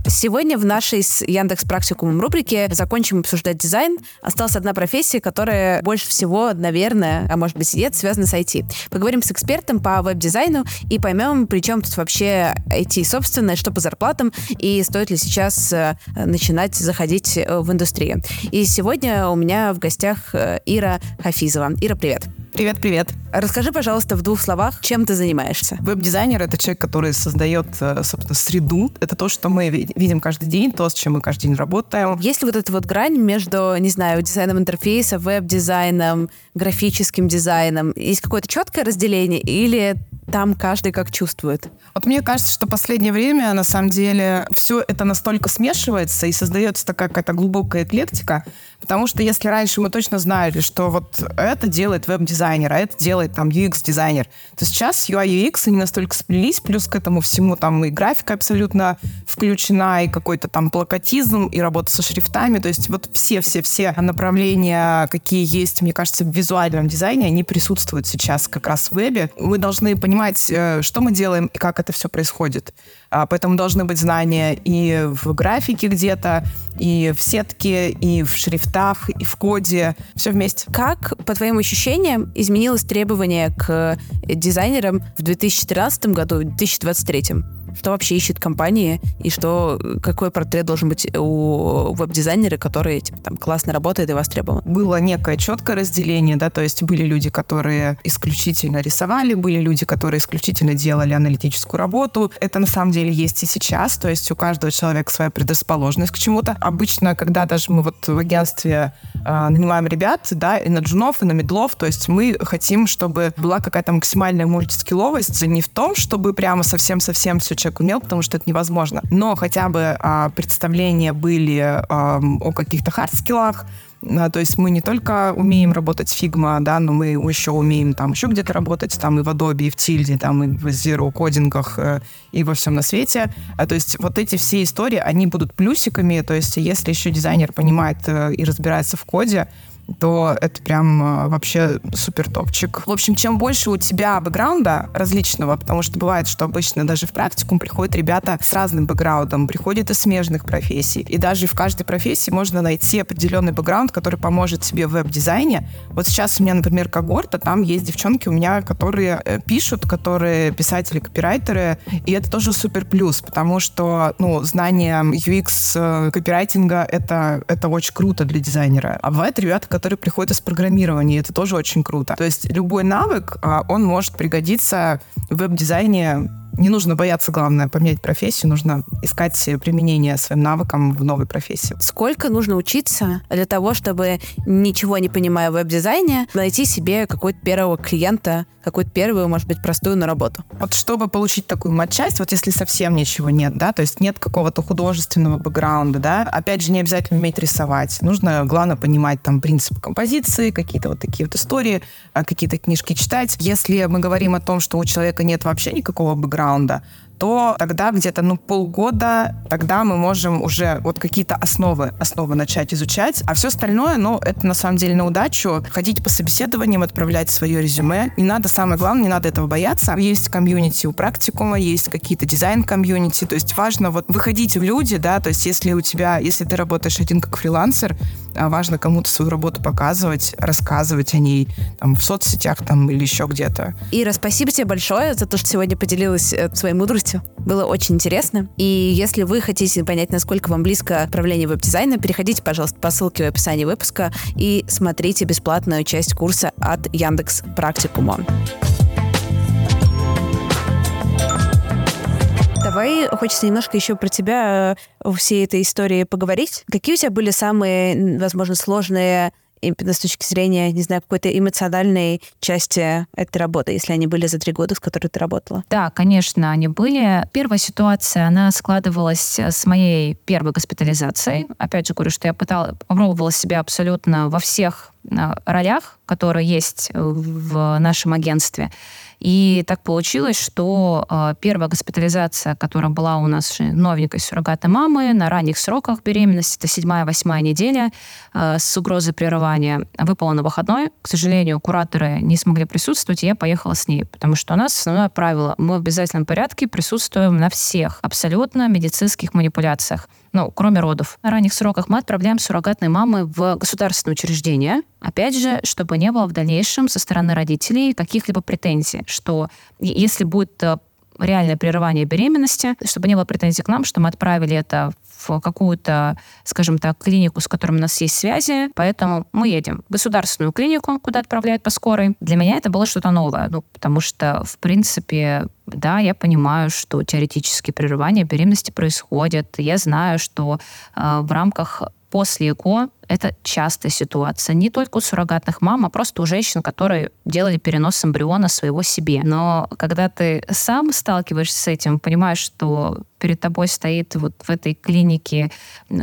Сегодня в нашей с Яндекс Практикумом рубрике закончим обсуждать дизайн. Осталась одна профессия, которая больше всего, наверное, а может быть и нет, связана с IT. Поговорим с экспертом по веб-дизайну и поймем, при чем тут вообще IT собственное, что по зарплатам и стоит ли сейчас э, начинать заходить э, в индустрию. И сегодня у меня в гостях э, Ира Хафизова. Ира, привет. Привет-привет. Расскажи, пожалуйста, в двух словах, чем ты занимаешься? Веб-дизайнер — это человек, который создает, э, собственно, среду. Это то, что мы видим каждый день, то, с чем мы каждый день работаем. Есть ли вот эта вот грань между, не знаю, дизайном интерфейса, веб-дизайном, графическим дизайном? Есть какое-то четкое разделение или там каждый как чувствует. Вот мне кажется, что последнее время, на самом деле, все это настолько смешивается и создается такая какая-то глубокая эклектика, потому что если раньше мы точно знали, что вот это делает веб-дизайнер, а это делает там UX-дизайнер, то сейчас UI и UX они настолько сплелись, плюс к этому всему там и графика абсолютно включена, и какой-то там плакатизм, и работа со шрифтами, то есть вот все-все-все направления, какие есть, мне кажется, в визуальном дизайне, они присутствуют сейчас как раз в вебе. Мы должны понимать, э, что мы делаем и как это все происходит. А, поэтому должны быть знания и в графике где-то, и в сетке, и в шрифтах, и в коде. Все вместе. Как, по твоим ощущениям, изменилось требование к дизайнерам в 2013 году, в 2023? Что вообще ищет компании и что, какой портрет должен быть у веб-дизайнера, который типа, там, классно работает и востребован. Было некое четкое разделение, да, то есть были люди, которые исключительно рисовали, были люди, которые исключительно делали аналитическую работу. Это на самом деле есть и сейчас, то есть у каждого человека своя предрасположенность к чему-то. Обычно, когда даже мы вот в агентстве э, нанимаем ребят, да, и на джунов, и на медлов, то есть мы хотим, чтобы была какая-то максимальная мультискилловость, не в том, чтобы прямо совсем-совсем все человек умел, потому что это невозможно. Но хотя бы а, представления были а, о каких-то хардскиллах, а, то есть мы не только умеем работать в Figma, да, но мы еще умеем там еще где-то работать, там и в Adobe, и в Tilde, там и в Zero кодингах, э, и во всем на свете. А, то есть вот эти все истории, они будут плюсиками, то есть если еще дизайнер понимает э, и разбирается в коде, то это прям а, вообще супер топчик. В общем, чем больше у тебя бэкграунда различного, потому что бывает, что обычно даже в практикум приходят ребята с разным бэкграундом, приходят из смежных профессий. И даже в каждой профессии можно найти определенный бэкграунд, который поможет тебе в веб-дизайне. Вот сейчас у меня, например, когорта, там есть девчонки у меня, которые э, пишут, которые писатели, копирайтеры, и это тоже супер плюс, потому что, ну, знание UX э, копирайтинга это, это очень круто для дизайнера. А бывает ребята, которые приходят из программирования. Это тоже очень круто. То есть любой навык, а, он может пригодиться в веб-дизайне не нужно бояться, главное, поменять профессию, нужно искать применение своим навыкам в новой профессии. Сколько нужно учиться для того, чтобы, ничего не понимая в веб-дизайне, найти себе какой-то первого клиента, какую-то первую, может быть, простую на работу? Вот чтобы получить такую матчасть, вот если совсем ничего нет, да, то есть нет какого-то художественного бэкграунда, да, опять же, не обязательно уметь рисовать. Нужно, главное, понимать там принципы композиции, какие-то вот такие вот истории, а, какие-то книжки читать. Если мы говорим о том, что у человека нет вообще никакого бэкграунда, бэкграунда, то тогда где-то ну, полгода, тогда мы можем уже вот какие-то основы, основы начать изучать. А все остальное, ну, это на самом деле на удачу. Ходить по собеседованиям, отправлять свое резюме. Не надо, самое главное, не надо этого бояться. Есть комьюнити у практикума, есть какие-то дизайн-комьюнити. То есть важно вот выходить в люди, да, то есть если у тебя, если ты работаешь один как фрилансер, а важно кому-то свою работу показывать, рассказывать о ней там, в соцсетях там, или еще где-то. Ира, спасибо тебе большое за то, что сегодня поделилась э, своей мудростью. Было очень интересно. И если вы хотите понять, насколько вам близко отправление веб-дизайна, переходите, пожалуйста, по ссылке в описании выпуска и смотрите бесплатную часть курса от Яндекс Практикума. Давай хочется немножко еще про тебя э, всей этой истории поговорить. Какие у тебя были самые, возможно, сложные именно с точки зрения, не знаю, какой-то эмоциональной части этой работы, если они были за три года, с которой ты работала? Да, конечно, они были. Первая ситуация, она складывалась с моей первой госпитализацией. Опять же говорю, что я пыталась, попробовала себя абсолютно во всех э, ролях, которые есть в нашем агентстве. И так получилось, что э, первая госпитализация, которая была у нас новенькой суррогатной мамы на ранних сроках беременности, это седьмая-восьмая неделя э, с угрозой прерывания, выпала на выходной. К сожалению, кураторы не смогли присутствовать, и я поехала с ней, потому что у нас основное правило, мы в обязательном порядке присутствуем на всех абсолютно медицинских манипуляциях ну, кроме родов. На ранних сроках мы отправляем суррогатной мамы в государственное учреждение, опять же, чтобы не было в дальнейшем со стороны родителей каких-либо претензий, что если будет э, реальное прерывание беременности, чтобы не было претензий к нам, что мы отправили это в какую-то, скажем так, клинику, с которой у нас есть связи, поэтому мы едем в государственную клинику, куда отправляют по скорой. Для меня это было что-то новое, ну, потому что, в принципе, да, я понимаю, что теоретически прерывание беременности происходит. Я знаю, что э, в рамках после ЭКО это частая ситуация. Не только у суррогатных мам, а просто у женщин, которые делали перенос эмбриона своего себе. Но когда ты сам сталкиваешься с этим, понимаешь, что перед тобой стоит вот в этой клинике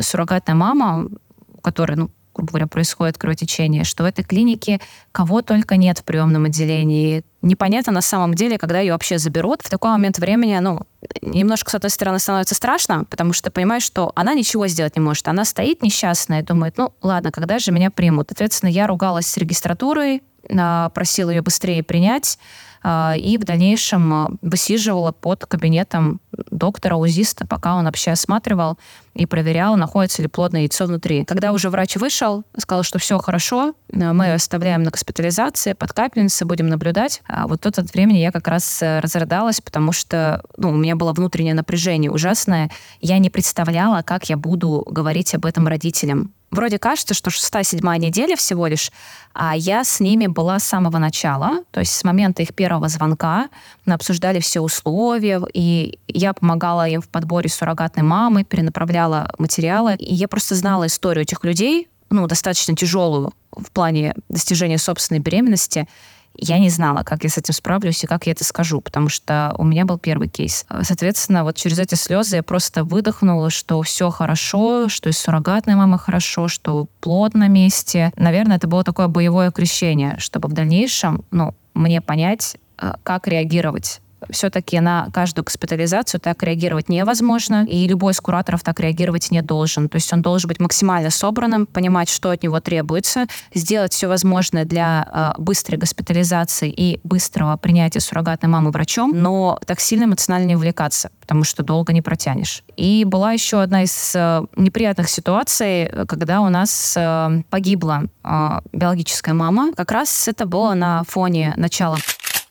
суррогатная мама, у которой, ну, грубо говоря, происходит кровотечение, что в этой клинике кого только нет в приемном отделении. Непонятно на самом деле, когда ее вообще заберут. В такой момент времени, ну, немножко, с одной стороны, становится страшно, потому что понимаешь, что она ничего сделать не может. Она стоит несчастная и думает, ну, ладно, когда же меня примут? Соответственно, я ругалась с регистратурой, просила ее быстрее принять. А, и в дальнейшем а, высиживала под кабинетом доктора-узиста, пока он вообще осматривал и проверял, находится ли плодное яйцо внутри. Когда уже врач вышел, сказал, что все хорошо, а, мы оставляем на госпитализации, под капельницы, будем наблюдать. А вот тот от времени я как раз э, разрыдалась, потому что ну, у меня было внутреннее напряжение ужасное. Я не представляла, как я буду говорить об этом родителям вроде кажется, что шестая-седьмая неделя всего лишь, а я с ними была с самого начала, то есть с момента их первого звонка. Мы обсуждали все условия, и я помогала им в подборе суррогатной мамы, перенаправляла материалы. И я просто знала историю этих людей, ну, достаточно тяжелую в плане достижения собственной беременности я не знала, как я с этим справлюсь и как я это скажу, потому что у меня был первый кейс. Соответственно, вот через эти слезы я просто выдохнула, что все хорошо, что и суррогатная мама хорошо, что плод на месте. Наверное, это было такое боевое крещение, чтобы в дальнейшем, ну, мне понять, э, как реагировать все-таки на каждую госпитализацию так реагировать невозможно, и любой из кураторов так реагировать не должен. То есть он должен быть максимально собранным, понимать, что от него требуется, сделать все возможное для э, быстрой госпитализации и быстрого принятия суррогатной мамы врачом, но так сильно эмоционально не увлекаться, потому что долго не протянешь. И была еще одна из э, неприятных ситуаций, когда у нас э, погибла э, биологическая мама. Как раз это было на фоне начала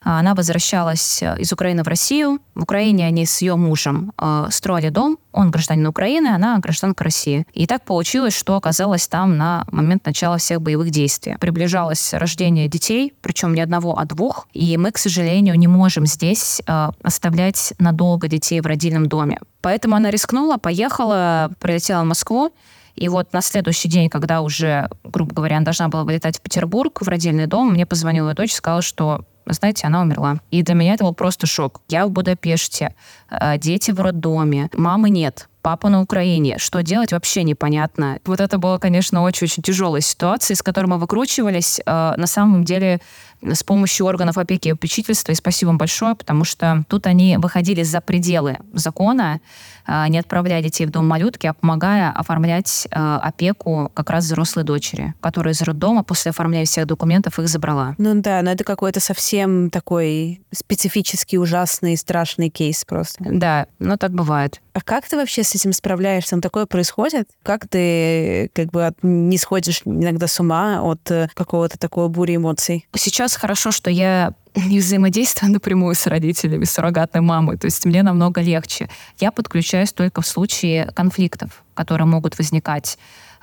она возвращалась э, из Украины в Россию. В Украине они с ее мужем э, строили дом. Он гражданин Украины, она гражданка России. И так получилось, что оказалась там на момент начала всех боевых действий. Приближалось рождение детей, причем не одного, а двух. И мы, к сожалению, не можем здесь э, оставлять надолго детей в родильном доме. Поэтому она рискнула, поехала, прилетела в Москву. И вот на следующий день, когда уже, грубо говоря, она должна была вылетать в Петербург, в родильный дом, мне позвонила ее дочь сказала, что знаете, она умерла. И для меня это был просто шок. Я в Будапеште, э, дети в роддоме, мамы нет папа на Украине. Что делать, вообще непонятно. Вот это была, конечно, очень-очень тяжелая ситуация, из которой мы выкручивались. Э, на самом деле с помощью органов опеки и попечительства. И спасибо вам большое, потому что тут они выходили за пределы закона, а, не отправляя детей в дом малютки, а помогая оформлять а, опеку как раз взрослой дочери, которая из роддома после оформления всех документов их забрала. Ну да, но это какой-то совсем такой специфический, ужасный, страшный кейс просто. Да, но так бывает. А как ты вообще с этим справляешься? Ну, такое происходит? Как ты как бы не сходишь иногда с ума от э, какого-то такого бури эмоций? Сейчас хорошо, что я не взаимодействую напрямую с родителями, с суррогатной мамой. То есть мне намного легче. Я подключаюсь только в случае конфликтов, которые могут возникать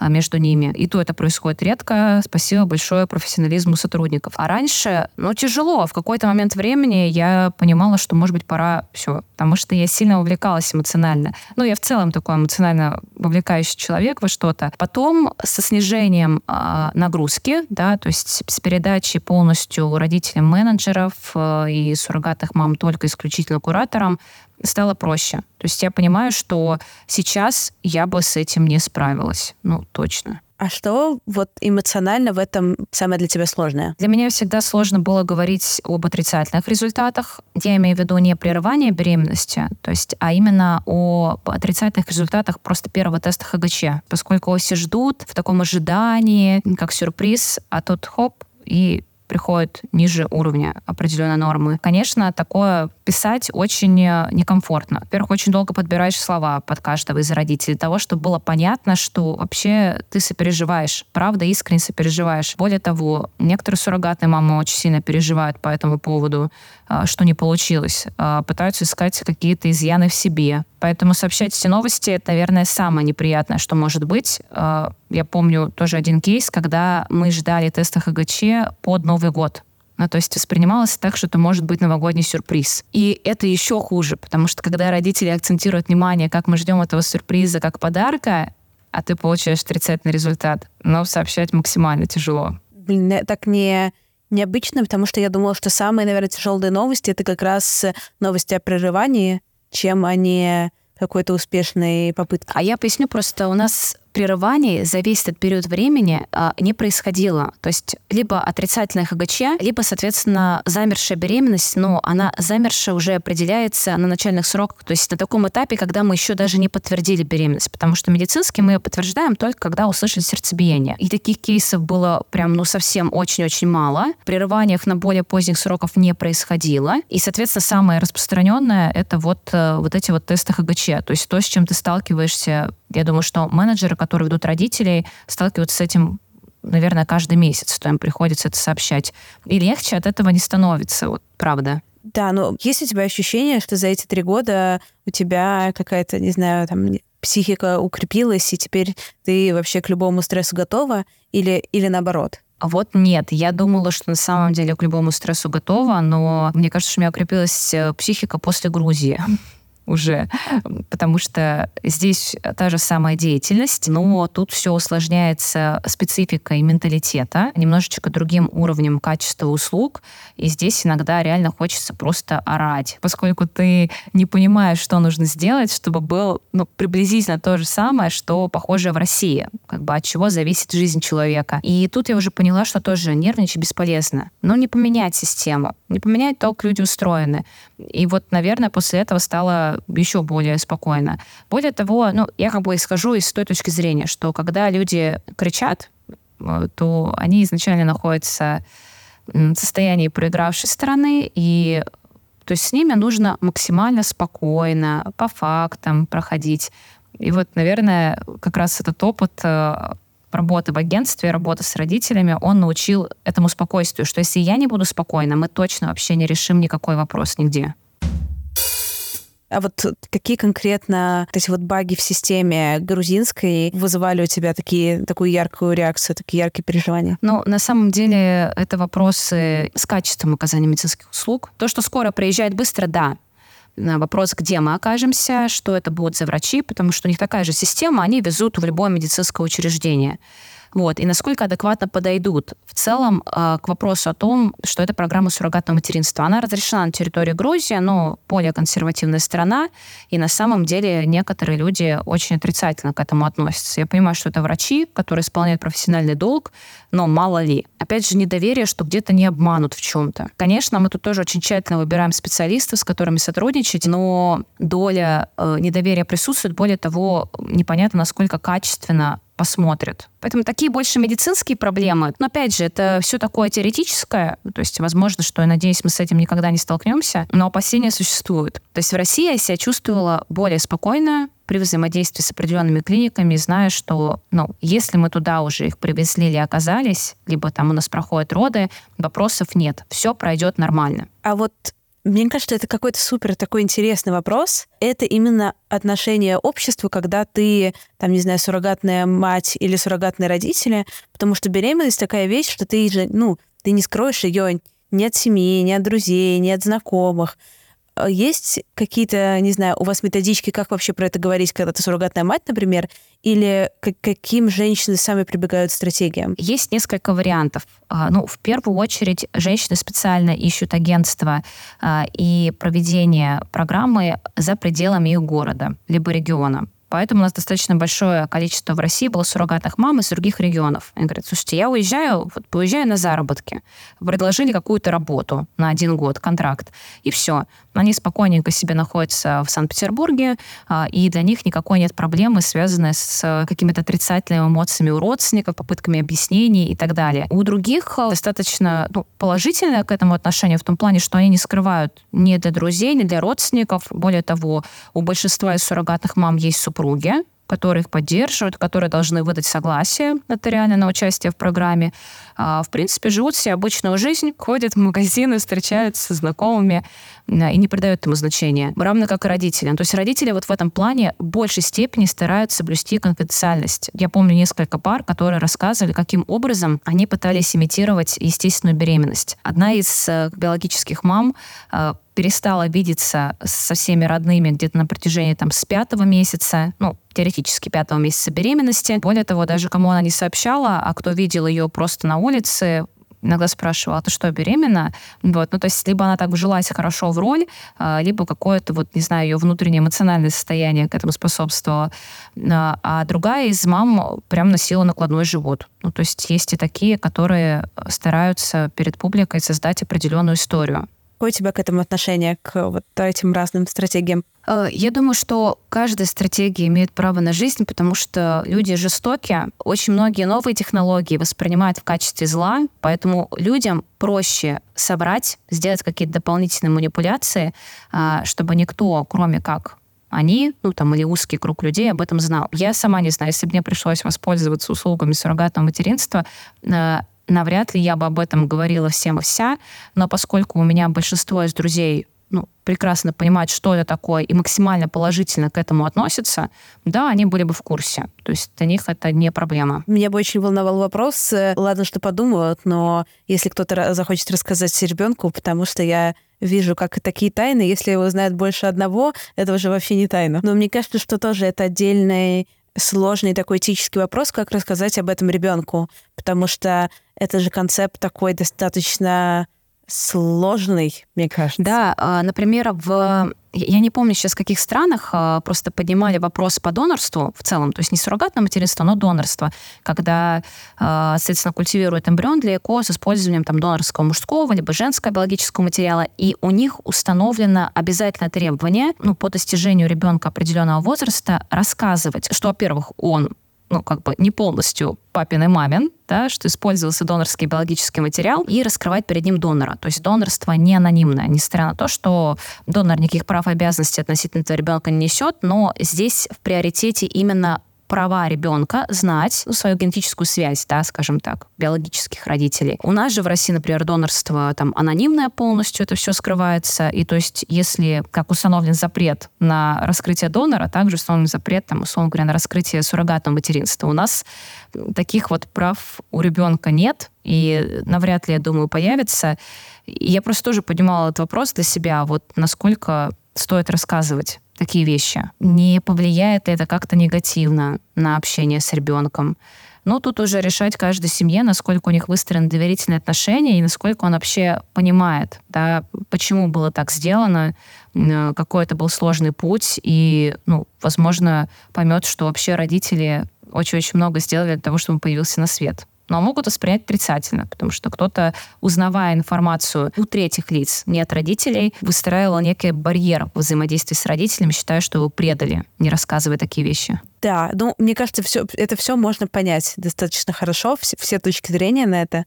между ними. И то это происходит редко. Спасибо большое профессионализму сотрудников. А раньше, ну, тяжело. В какой-то момент времени я понимала, что, может быть, пора все. Потому что я сильно увлекалась эмоционально. Ну, я в целом такой эмоционально вовлекающий человек во что-то. Потом со снижением э, нагрузки, да, то есть с передачей полностью родителям менеджеров э, и суррогатных мам только исключительно кураторам, стало проще. То есть я понимаю, что сейчас я бы с этим не справилась. Ну, точно. А что вот эмоционально в этом самое для тебя сложное? Для меня всегда сложно было говорить об отрицательных результатах. Я имею в виду не прерывание беременности, то есть, а именно о отрицательных результатах просто первого теста ХГЧ, поскольку все ждут в таком ожидании, как сюрприз, а тут хоп, и приходит ниже уровня определенной нормы. Конечно, такое писать очень некомфортно. Во-первых, очень долго подбираешь слова под каждого из родителей, для того, чтобы было понятно, что вообще ты сопереживаешь, правда, искренне сопереживаешь. Более того, некоторые суррогатные мамы очень сильно переживают по этому поводу, что не получилось, а, пытаются искать какие-то изъяны в себе. Поэтому сообщать эти новости, это, наверное, самое неприятное, что может быть. А, я помню тоже один кейс, когда мы ждали теста ХГЧ под Новый год. Ну, то есть воспринималось так, что это может быть новогодний сюрприз. И это еще хуже, потому что когда родители акцентируют внимание, как мы ждем этого сюрприза как подарка, а ты получаешь отрицательный результат, но сообщать максимально тяжело. Блин, так не необычно, потому что я думала, что самые, наверное, тяжелые новости это как раз новости о прерывании, чем они какой-то успешной попытки. А я поясню просто, у нас прерываний за весь этот период времени а, не происходило. То есть либо отрицательное ХГЧ, либо, соответственно, замершая беременность, но она замершая уже определяется на начальных сроках, то есть на таком этапе, когда мы еще даже не подтвердили беременность, потому что медицински мы ее подтверждаем только когда услышали сердцебиение. И таких кейсов было прям, ну, совсем очень-очень мало. Прерываниях на более поздних сроков не происходило. И, соответственно, самое распространенное — это вот, э, вот эти вот тесты ХГЧ. То есть то, с чем ты сталкиваешься я думаю, что менеджеры, которые ведут родителей, сталкиваются с этим наверное, каждый месяц, то им приходится это сообщать. И легче от этого не становится, вот правда. Да, но есть у тебя ощущение, что за эти три года у тебя какая-то, не знаю, там психика укрепилась, и теперь ты вообще к любому стрессу готова, или, или наоборот? А вот нет, я думала, что на самом деле к любому стрессу готова, но мне кажется, что у меня укрепилась э, психика после Грузии уже, потому что здесь та же самая деятельность, но тут все усложняется спецификой менталитета, немножечко другим уровнем качества услуг, и здесь иногда реально хочется просто орать, поскольку ты не понимаешь, что нужно сделать, чтобы был ну, приблизительно то же самое, что похоже в России, как бы от чего зависит жизнь человека. И тут я уже поняла, что тоже нервничать бесполезно. Но не поменять систему, не поменять то, как люди устроены. И вот, наверное, после этого стало еще более спокойно. Более того, ну, я как бы исхожу из той точки зрения, что когда люди кричат, э, то они изначально находятся в состоянии проигравшей стороны, и то есть с ними нужно максимально спокойно, по фактам проходить. И вот, наверное, как раз этот опыт э, работы в агентстве, работы с родителями, он научил этому спокойствию, что если я не буду спокойна, мы точно вообще не решим никакой вопрос нигде. А вот какие конкретно вот эти вот баги в системе грузинской вызывали у тебя такие, такую яркую реакцию, такие яркие переживания? Ну, на самом деле, это вопросы с качеством оказания медицинских услуг. То, что скоро приезжает быстро, да, вопрос, где мы окажемся, что это будут за врачи, потому что у них такая же система, они везут в любое медицинское учреждение. Вот, и насколько адекватно подойдут. В целом, э, к вопросу о том, что это программа суррогатного материнства. Она разрешена на территории Грузии, но более консервативная страна, и на самом деле некоторые люди очень отрицательно к этому относятся. Я понимаю, что это врачи, которые исполняют профессиональный долг, но мало ли. Опять же, недоверие, что где-то не обманут в чем-то. Конечно, мы тут тоже очень тщательно выбираем специалистов, с которыми сотрудничать, но доля э, недоверия присутствует. Более того, непонятно, насколько качественно посмотрят. Поэтому такие больше медицинские проблемы. Но опять же, это все такое теоретическое. То есть, возможно, что, я надеюсь, мы с этим никогда не столкнемся. Но опасения существуют. То есть в России я себя чувствовала более спокойно, при взаимодействии с определенными клиниками, зная, что, ну, если мы туда уже их привезли или оказались, либо там у нас проходят роды, вопросов нет, все пройдет нормально. А вот мне кажется, это какой-то супер такой интересный вопрос. Это именно отношение обществу, когда ты, там, не знаю, суррогатная мать или суррогатные родители, потому что беременность такая вещь, что ты же, ну, ты не скроешь ее ни от семьи, ни от друзей, ни от знакомых. А есть какие-то, не знаю, у вас методички, как вообще про это говорить, когда ты суррогатная мать, например, или к каким женщины сами прибегают стратегиям? Есть несколько вариантов. А, ну, в первую очередь, женщины специально ищут агентство а, и проведение программы за пределами их города либо региона. Поэтому у нас достаточно большое количество в России было суррогатных мам из других регионов. Они говорят, слушайте, я уезжаю, вот, уезжаю на заработки. Предложили какую-то работу на один год, контракт. И все. Они спокойненько себе находятся в Санкт-Петербурге, а, и для них никакой нет проблемы, связанной с какими-то отрицательными эмоциями у родственников, попытками объяснений и так далее. У других достаточно ну, положительное к этому отношение в том плане, что они не скрывают ни для друзей, ни для родственников. Более того, у большинства из суррогатных мам есть супруги, которые их поддерживают, которые должны выдать согласие нотариально на участие в программе. А, в принципе, живут все обычную жизнь, ходят в магазины, встречаются со знакомыми и не придают ему значения. Равно как и родители. То есть родители вот в этом плане в большей степени стараются блюсти конфиденциальность. Я помню несколько пар, которые рассказывали, каким образом они пытались имитировать естественную беременность. Одна из э, биологических мам э, перестала видеться со всеми родными где-то на протяжении там с пятого месяца, ну, теоретически пятого месяца беременности. Более того, даже кому она не сообщала, а кто видел ее просто на улице, иногда спрашивала, а ты что, беременна? Вот, ну, то есть либо она так вжилась хорошо в роль, а, либо какое-то, вот, не знаю, ее внутреннее эмоциональное состояние к этому способствовало. А, а другая из мам прям носила накладной живот. Ну, то есть есть и такие, которые стараются перед публикой создать определенную историю. Какое у тебя к этому отношение, к вот этим разным стратегиям? Э, я думаю, что каждая стратегия имеет право на жизнь, потому что люди жестокие. Очень многие новые технологии воспринимают в качестве зла, поэтому людям проще собрать, сделать какие-то дополнительные манипуляции, а, чтобы никто, кроме как они, ну там, или узкий круг людей об этом знал. Я сама не знаю, если бы мне пришлось воспользоваться услугами суррогатного материнства, э, навряд ли я бы об этом говорила всем и вся, но поскольку у меня большинство из друзей ну, прекрасно понимают, что это такое, и максимально положительно к этому относятся, да, они были бы в курсе. То есть для них это не проблема. Меня бы очень волновал вопрос, э, ладно, что подумают, но если кто-то захочет рассказать ребенку, потому что я вижу, как и такие тайны, если его знает больше одного, это уже вообще не тайна. Но мне кажется, что тоже это отдельный сложный такой этический вопрос, как рассказать об этом ребенку, потому что это же концепт такой достаточно сложный, мне кажется. Да, а, например, в я не помню сейчас, в каких странах а, просто поднимали вопрос по донорству в целом, то есть не суррогатное материнство, но донорство, когда, а, соответственно, культивируют эмбрион для ЭКО с использованием там, донорского мужского либо женского биологического материала, и у них установлено обязательное требование ну, по достижению ребенка определенного возраста рассказывать, что, во-первых, он ну, как бы не полностью папин и мамин, да, что использовался донорский биологический материал, и раскрывать перед ним донора. То есть донорство не анонимное, несмотря на то, что донор никаких прав и обязанностей относительно этого ребенка не несет, но здесь в приоритете именно права ребенка знать свою генетическую связь, да, скажем так, биологических родителей. У нас же в России, например, донорство там анонимное полностью, это все скрывается. И то есть, если как установлен запрет на раскрытие донора, также установлен запрет, там, условно говоря, на раскрытие суррогатного материнства. У нас таких вот прав у ребенка нет, и навряд ли, я думаю, появится. И я просто тоже поднимала этот вопрос для себя, вот насколько стоит рассказывать такие вещи. Не повлияет ли это как-то негативно на общение с ребенком? Но тут уже решать каждой семье, насколько у них выстроены доверительные отношения и насколько он вообще понимает, да, почему было так сделано, какой это был сложный путь, и, ну, возможно, поймет, что вообще родители очень-очень много сделали для того, чтобы он появился на свет но могут воспринять отрицательно, потому что кто-то, узнавая информацию у третьих лиц, не от родителей, выстраивал некий барьер взаимодействия с родителями, считая, что его предали, не рассказывая такие вещи. Да, ну, мне кажется, все, это все можно понять достаточно хорошо, все, все точки зрения на это.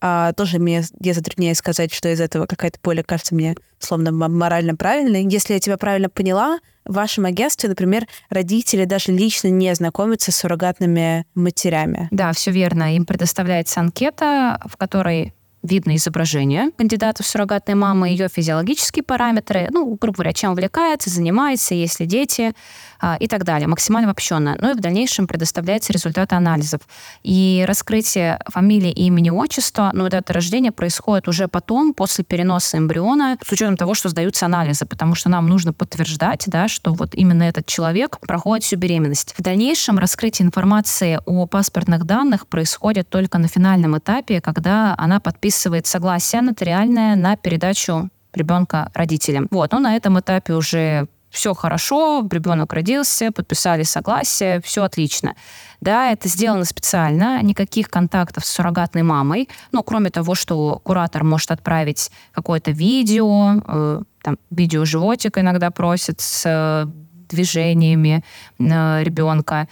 А, тоже мне я затрудняюсь сказать, что из этого какая-то поле кажется мне словно морально правильной. Если я тебя правильно поняла, в вашем агентстве, например, родители даже лично не знакомятся с суррогатными матерями. Да, все верно. Им предоставляется анкета, в которой видно изображение кандидата в суррогатные мамы, ее физиологические параметры, ну, грубо говоря, чем увлекается, занимается, есть ли дети и так далее, максимально обобщенно. Ну и в дальнейшем предоставляются результаты анализов. И раскрытие фамилии, имени, отчества, ну, это рождение происходит уже потом, после переноса эмбриона, с учетом того, что сдаются анализы, потому что нам нужно подтверждать, да, что вот именно этот человек проходит всю беременность. В дальнейшем раскрытие информации о паспортных данных происходит только на финальном этапе, когда она подписывает согласие нотариальное на передачу ребенка родителям. Вот, но на этом этапе уже все хорошо, ребенок родился, подписали согласие, все отлично. Да, это сделано специально, никаких контактов с суррогатной мамой, ну, кроме того, что куратор может отправить какое-то видео, э, там, видео животик иногда просит с э, движениями э, ребенка.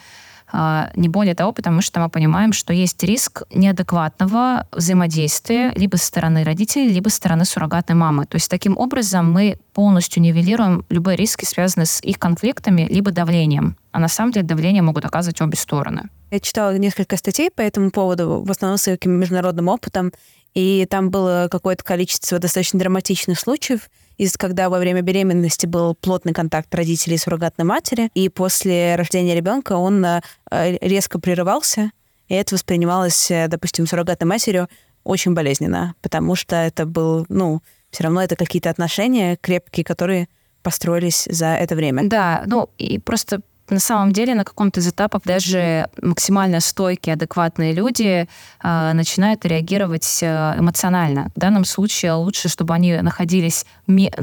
А, не более того, потому что мы понимаем, что есть риск неадекватного взаимодействия либо со стороны родителей, либо со стороны суррогатной мамы. То есть таким образом мы полностью нивелируем любые риски, связанные с их конфликтами, либо давлением. А на самом деле давление могут оказывать обе стороны. Я читала несколько статей по этому поводу, в основном с международным опытом, и там было какое-то количество достаточно драматичных случаев, из когда во время беременности был плотный контакт родителей и суррогатной матери, и после рождения ребенка он э, резко прерывался, и это воспринималось, э, допустим, суррогатной матерью очень болезненно, потому что это был, ну, все равно это какие-то отношения крепкие, которые построились за это время. Да, ну и просто на самом деле на каком-то из этапов даже максимально стойкие, адекватные люди э, начинают реагировать э, эмоционально. В данном случае лучше, чтобы они находились,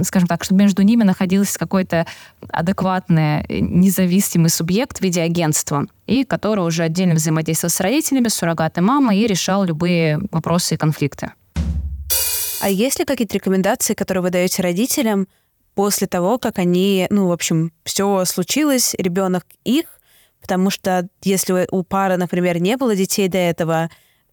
скажем так, чтобы между ними находился какой-то адекватный, независимый субъект в виде агентства, и который уже отдельно взаимодействовал с родителями, с суррогатной мамой и решал любые вопросы и конфликты. А есть ли какие-то рекомендации, которые вы даете родителям, после того, как они, ну, в общем, все случилось, ребенок их, потому что если у пары, например, не было детей до этого,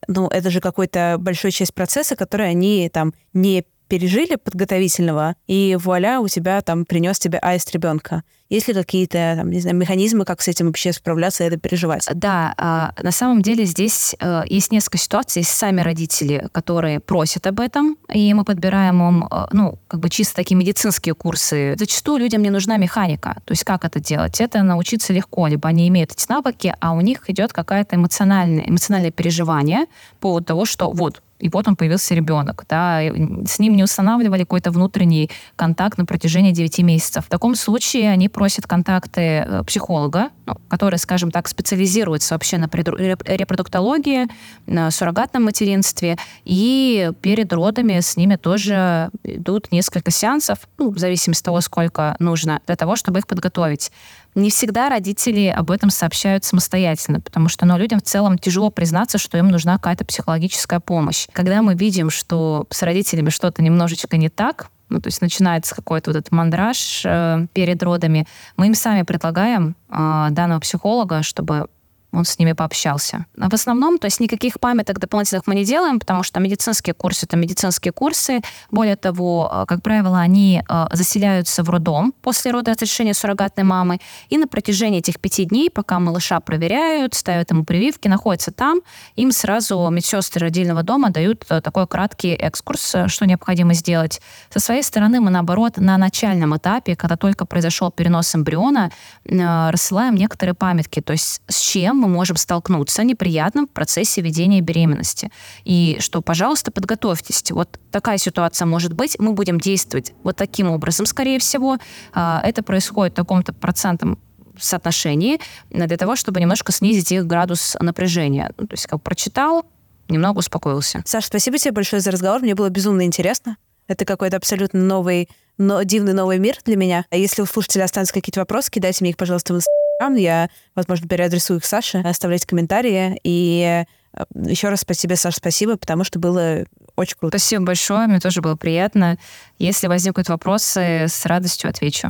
ну, это же какой-то большой часть процесса, который они там не пережили подготовительного, и вуаля, у тебя там принес тебе аист ребенка. Есть ли какие-то, там, не знаю, механизмы, как с этим вообще справляться и это переживать? Да, а, на самом деле здесь э, есть несколько ситуаций. Есть сами родители, которые просят об этом, и мы подбираем им, э, ну, как бы чисто такие медицинские курсы. Зачастую людям не нужна механика. То есть как это делать? Это научиться легко. Либо они имеют эти навыки, а у них идет какое-то эмоциональное, эмоциональное переживание по поводу того, что вот и вот он появился ребенок. Да, с ним не устанавливали какой-то внутренний контакт на протяжении 9 месяцев. В таком случае они просят контакты э, психолога, ну, который, скажем так, специализируется вообще на репродуктологии, на суррогатном материнстве, и перед родами с ними тоже идут несколько сеансов, ну, в зависимости от того, сколько нужно, для того, чтобы их подготовить. Не всегда родители об этом сообщают самостоятельно, потому что ну, людям в целом тяжело признаться, что им нужна какая-то психологическая помощь. Когда мы видим, что с родителями что-то немножечко не так, ну, то есть начинается какой-то вот этот мандраж э, перед родами, мы им сами предлагаем э, данного психолога, чтобы он с ними пообщался. А в основном, то есть никаких памяток дополнительных мы не делаем, потому что медицинские курсы — это медицинские курсы. Более того, э, как правило, они э, заселяются в роддом после рода разрешения суррогатной мамы, и на протяжении этих пяти дней, пока малыша проверяют, ставят ему прививки, находятся там, им сразу медсестры родильного дома дают э, такой краткий экскурс, что необходимо сделать. Со своей стороны мы, наоборот, на начальном этапе, когда только произошел перенос эмбриона, рассылаем некоторые памятки, то есть с чем мы можем столкнуться неприятным в процессе ведения беременности. И что, пожалуйста, подготовьтесь. Вот такая ситуация может быть. Мы будем действовать вот таким образом, скорее всего. А, это происходит в таком-то процентном соотношении для того, чтобы немножко снизить их градус напряжения. Ну, то есть как прочитал, немного успокоился. Саша, спасибо тебе большое за разговор. Мне было безумно интересно. Это какой-то абсолютно новый, но дивный новый мир для меня. А если у слушателей останутся какие-то вопросы, кидайте мне их, пожалуйста, в Инстаграм. Я, возможно, переадресую их Саше. Оставляйте комментарии. И э, еще раз спасибо, Саша, спасибо, потому что было очень круто. Спасибо большое, мне тоже было приятно. Если возникнут вопросы, с радостью отвечу.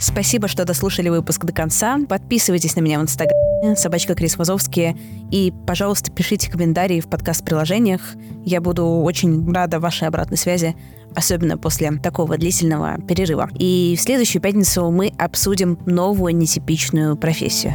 Спасибо, что дослушали выпуск до конца. Подписывайтесь на меня в Инстаграме, собачка Крис Вазовский. И, пожалуйста, пишите комментарии в подкаст-приложениях. Я буду очень рада вашей обратной связи, особенно после такого длительного перерыва. И в следующую пятницу мы обсудим новую нетипичную профессию.